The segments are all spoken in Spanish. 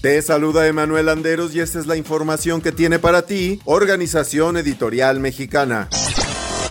Te saluda Emanuel Anderos y esta es la información que tiene para ti Organización Editorial Mexicana.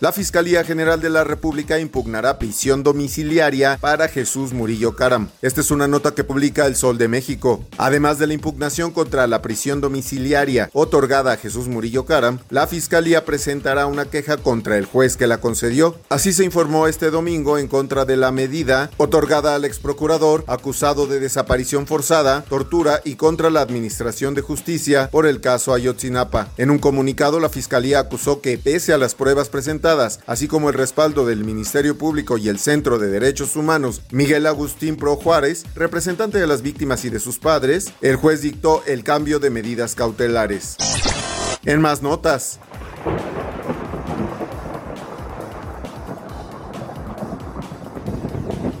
La Fiscalía General de la República impugnará prisión domiciliaria para Jesús Murillo Caram. Esta es una nota que publica El Sol de México. Además de la impugnación contra la prisión domiciliaria otorgada a Jesús Murillo Caram, la Fiscalía presentará una queja contra el juez que la concedió. Así se informó este domingo en contra de la medida otorgada al exprocurador acusado de desaparición forzada, tortura y contra la Administración de Justicia por el caso Ayotzinapa. En un comunicado, la Fiscalía acusó que, pese a las pruebas presentadas, así como el respaldo del Ministerio Público y el Centro de Derechos Humanos, Miguel Agustín Pro Juárez, representante de las víctimas y de sus padres, el juez dictó el cambio de medidas cautelares. En más notas,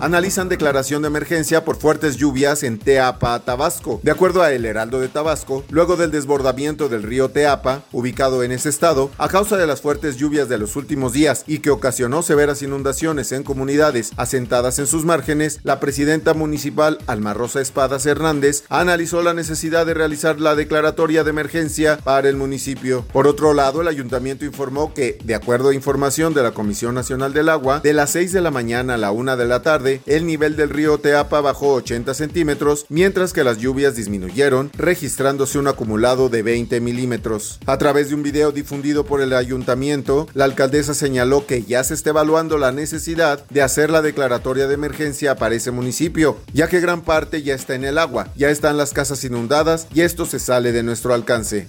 analizan declaración de emergencia por fuertes lluvias en Teapa, Tabasco. De acuerdo a El Heraldo de Tabasco, luego del desbordamiento del río Teapa, ubicado en ese estado, a causa de las fuertes lluvias de los últimos días y que ocasionó severas inundaciones en comunidades asentadas en sus márgenes, la presidenta municipal Alma Rosa Espadas Hernández analizó la necesidad de realizar la declaratoria de emergencia para el municipio. Por otro lado, el ayuntamiento informó que, de acuerdo a información de la Comisión Nacional del Agua, de las 6 de la mañana a la 1 de la tarde, el nivel del río Teapa bajó 80 centímetros, mientras que las lluvias disminuyeron, registrándose un acumulado de 20 milímetros. A través de un video difundido por el ayuntamiento, la alcaldesa señaló que ya se está evaluando la necesidad de hacer la declaratoria de emergencia para ese municipio, ya que gran parte ya está en el agua, ya están las casas inundadas y esto se sale de nuestro alcance.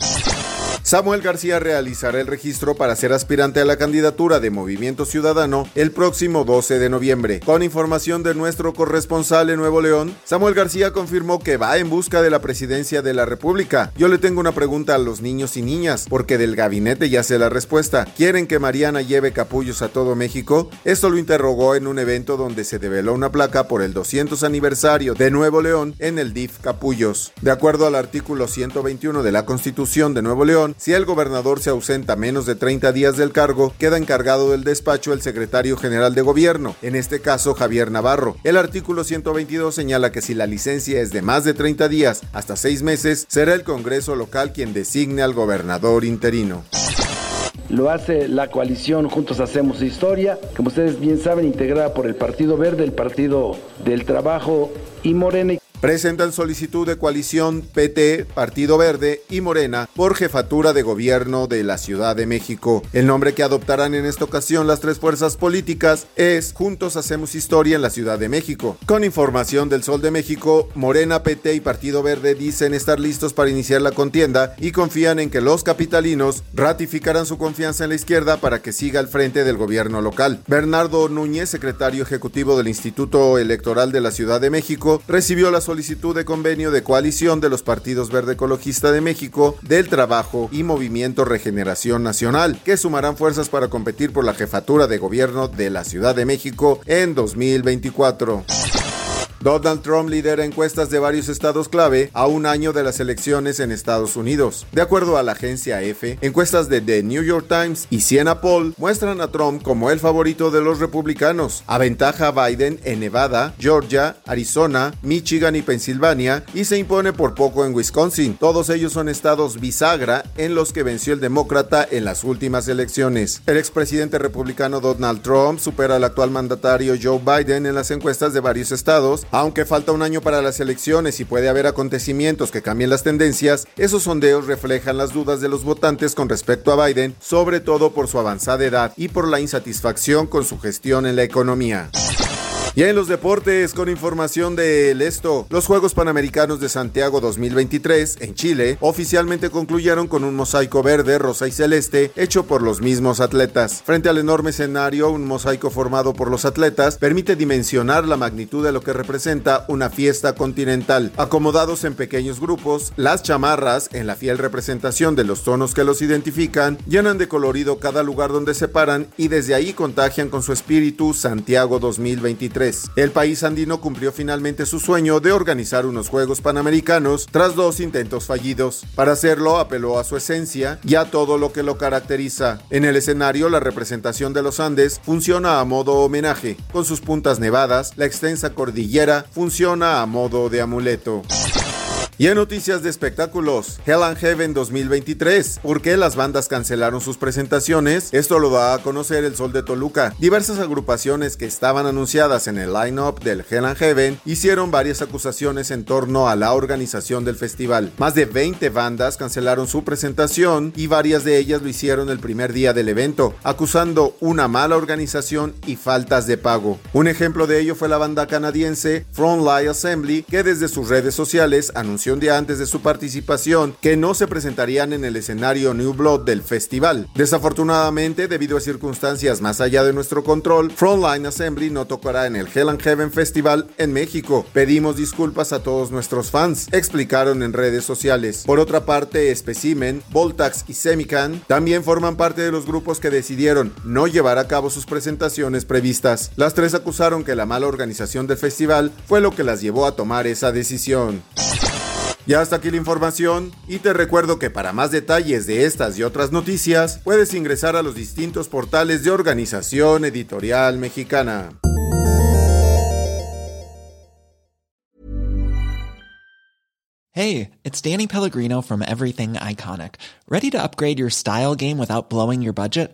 Samuel García realizará el registro para ser aspirante a la candidatura de Movimiento Ciudadano el próximo 12 de noviembre. Con información de nuestro corresponsal en Nuevo León, Samuel García confirmó que va en busca de la presidencia de la República. Yo le tengo una pregunta a los niños y niñas, porque del gabinete ya sé la respuesta. ¿Quieren que Mariana lleve capullos a todo México? Esto lo interrogó en un evento donde se develó una placa por el 200 aniversario de Nuevo León en el DIF Capullos. De acuerdo al artículo 121 de la Constitución de Nuevo León, si el gobernador se ausenta menos de 30 días del cargo, queda encargado del despacho el secretario general de gobierno, en este caso Javier Navarro. El artículo 122 señala que si la licencia es de más de 30 días hasta 6 meses, será el Congreso local quien designe al gobernador interino lo hace la coalición Juntos Hacemos Historia, como ustedes bien saben, integrada por el Partido Verde, el Partido del Trabajo y Morena presentan solicitud de coalición PT, Partido Verde y Morena por jefatura de gobierno de la Ciudad de México. El nombre que adoptarán en esta ocasión las tres fuerzas políticas es Juntos Hacemos Historia en la Ciudad de México. Con información del Sol de México, Morena, PT y Partido Verde dicen estar listos para iniciar la contienda y confían en que los capitalinos ratificarán su confianza en la izquierda para que siga al frente del gobierno local. Bernardo Núñez, secretario ejecutivo del Instituto Electoral de la Ciudad de México, recibió la solicitud de convenio de coalición de los partidos Verde Ecologista de México, del Trabajo y Movimiento Regeneración Nacional, que sumarán fuerzas para competir por la jefatura de gobierno de la Ciudad de México en 2024. Donald Trump lidera encuestas de varios estados clave a un año de las elecciones en Estados Unidos. De acuerdo a la agencia EFE, encuestas de The New York Times y Siena Poll muestran a Trump como el favorito de los republicanos. Aventaja a Biden en Nevada, Georgia, Arizona, Michigan y Pensilvania y se impone por poco en Wisconsin. Todos ellos son estados bisagra en los que venció el demócrata en las últimas elecciones. El expresidente republicano Donald Trump supera al actual mandatario Joe Biden en las encuestas de varios estados aunque falta un año para las elecciones y puede haber acontecimientos que cambien las tendencias, esos sondeos reflejan las dudas de los votantes con respecto a Biden, sobre todo por su avanzada edad y por la insatisfacción con su gestión en la economía. Y en los deportes, con información del esto, los Juegos Panamericanos de Santiago 2023 en Chile oficialmente concluyeron con un mosaico verde, rosa y celeste hecho por los mismos atletas. Frente al enorme escenario, un mosaico formado por los atletas permite dimensionar la magnitud de lo que representa una fiesta continental. Acomodados en pequeños grupos, las chamarras, en la fiel representación de los tonos que los identifican, llenan de colorido cada lugar donde se paran y desde ahí contagian con su espíritu Santiago 2023 el país andino cumplió finalmente su sueño de organizar unos Juegos Panamericanos tras dos intentos fallidos. Para hacerlo apeló a su esencia y a todo lo que lo caracteriza. En el escenario la representación de los Andes funciona a modo homenaje. Con sus puntas nevadas, la extensa cordillera funciona a modo de amuleto. Y en noticias de espectáculos, Hell and Heaven 2023. ¿Por qué las bandas cancelaron sus presentaciones? Esto lo da a conocer el Sol de Toluca. Diversas agrupaciones que estaban anunciadas en el line-up del Hell and Heaven hicieron varias acusaciones en torno a la organización del festival. Más de 20 bandas cancelaron su presentación y varias de ellas lo hicieron el primer día del evento, acusando una mala organización y faltas de pago. Un ejemplo de ello fue la banda canadiense Frontline Assembly, que desde sus redes sociales anunció día antes de su participación que no se presentarían en el escenario New Blood del festival. Desafortunadamente, debido a circunstancias más allá de nuestro control, Frontline Assembly no tocará en el Hell and Heaven Festival en México. Pedimos disculpas a todos nuestros fans, explicaron en redes sociales. Por otra parte, Specimen, Voltax y Semican también forman parte de los grupos que decidieron no llevar a cabo sus presentaciones previstas. Las tres acusaron que la mala organización del festival fue lo que las llevó a tomar esa decisión. Ya hasta aquí la información y te recuerdo que para más detalles de estas y otras noticias puedes ingresar a los distintos portales de Organización Editorial Mexicana. Hey, it's Danny Pellegrino from Everything Iconic. ¿Ready to upgrade your style game without blowing your budget?